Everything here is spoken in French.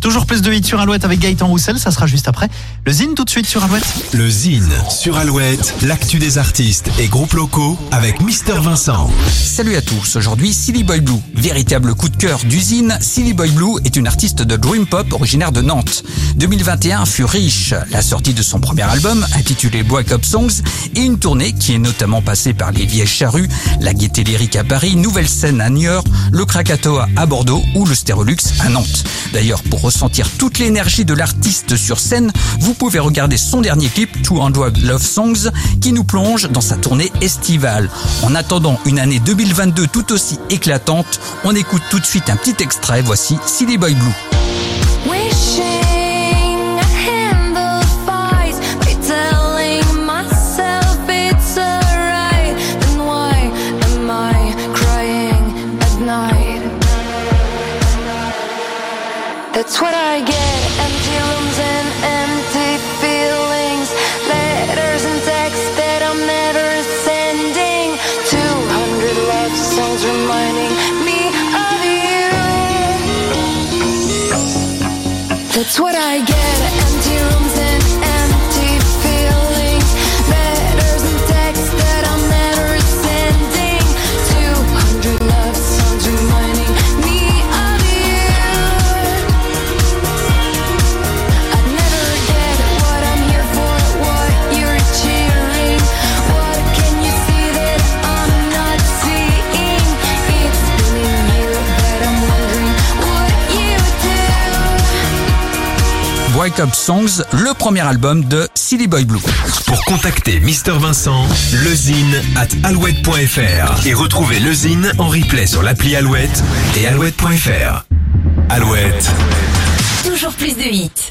Toujours plus de hits sur Alouette avec Gaëtan Roussel, ça sera juste après. Le Zine tout de suite sur Alouette. Le Zine sur Alouette, l'actu des artistes et groupes locaux avec Mister Vincent. Salut à tous, aujourd'hui Silly Boy Blue. Véritable coup de cœur d'usine, Silly Boy Blue est une artiste de Dream Pop originaire de Nantes. 2021 fut riche, la sortie de son premier album intitulé Break Up Songs et une tournée qui est notamment passée par les Vieilles Charrues, la Gaieté Lyrique à Paris, Nouvelle Scène à Niort, le Krakatoa à Bordeaux ou le Stérolux à Nantes. D'ailleurs, pour ressentir toute l'énergie de l'artiste sur scène, vous pouvez regarder son dernier clip, 200 Love Songs, qui nous plonge dans sa tournée estivale. En attendant une année 2022 tout aussi éclatante, on écoute tout de suite un petit extrait, voici Silly Boy Blue. That's what I get. Empty rooms and empty feelings. Letters and texts that I'm never sending. 200 love songs reminding me of you. That's what I get. Break Up Songs, le premier album de Silly Boy Blue. Pour contacter Mister Vincent, lezine at alouette.fr et retrouver le Zine en replay sur l'appli Alouette et alouette.fr. Alouette. Toujours plus de hits.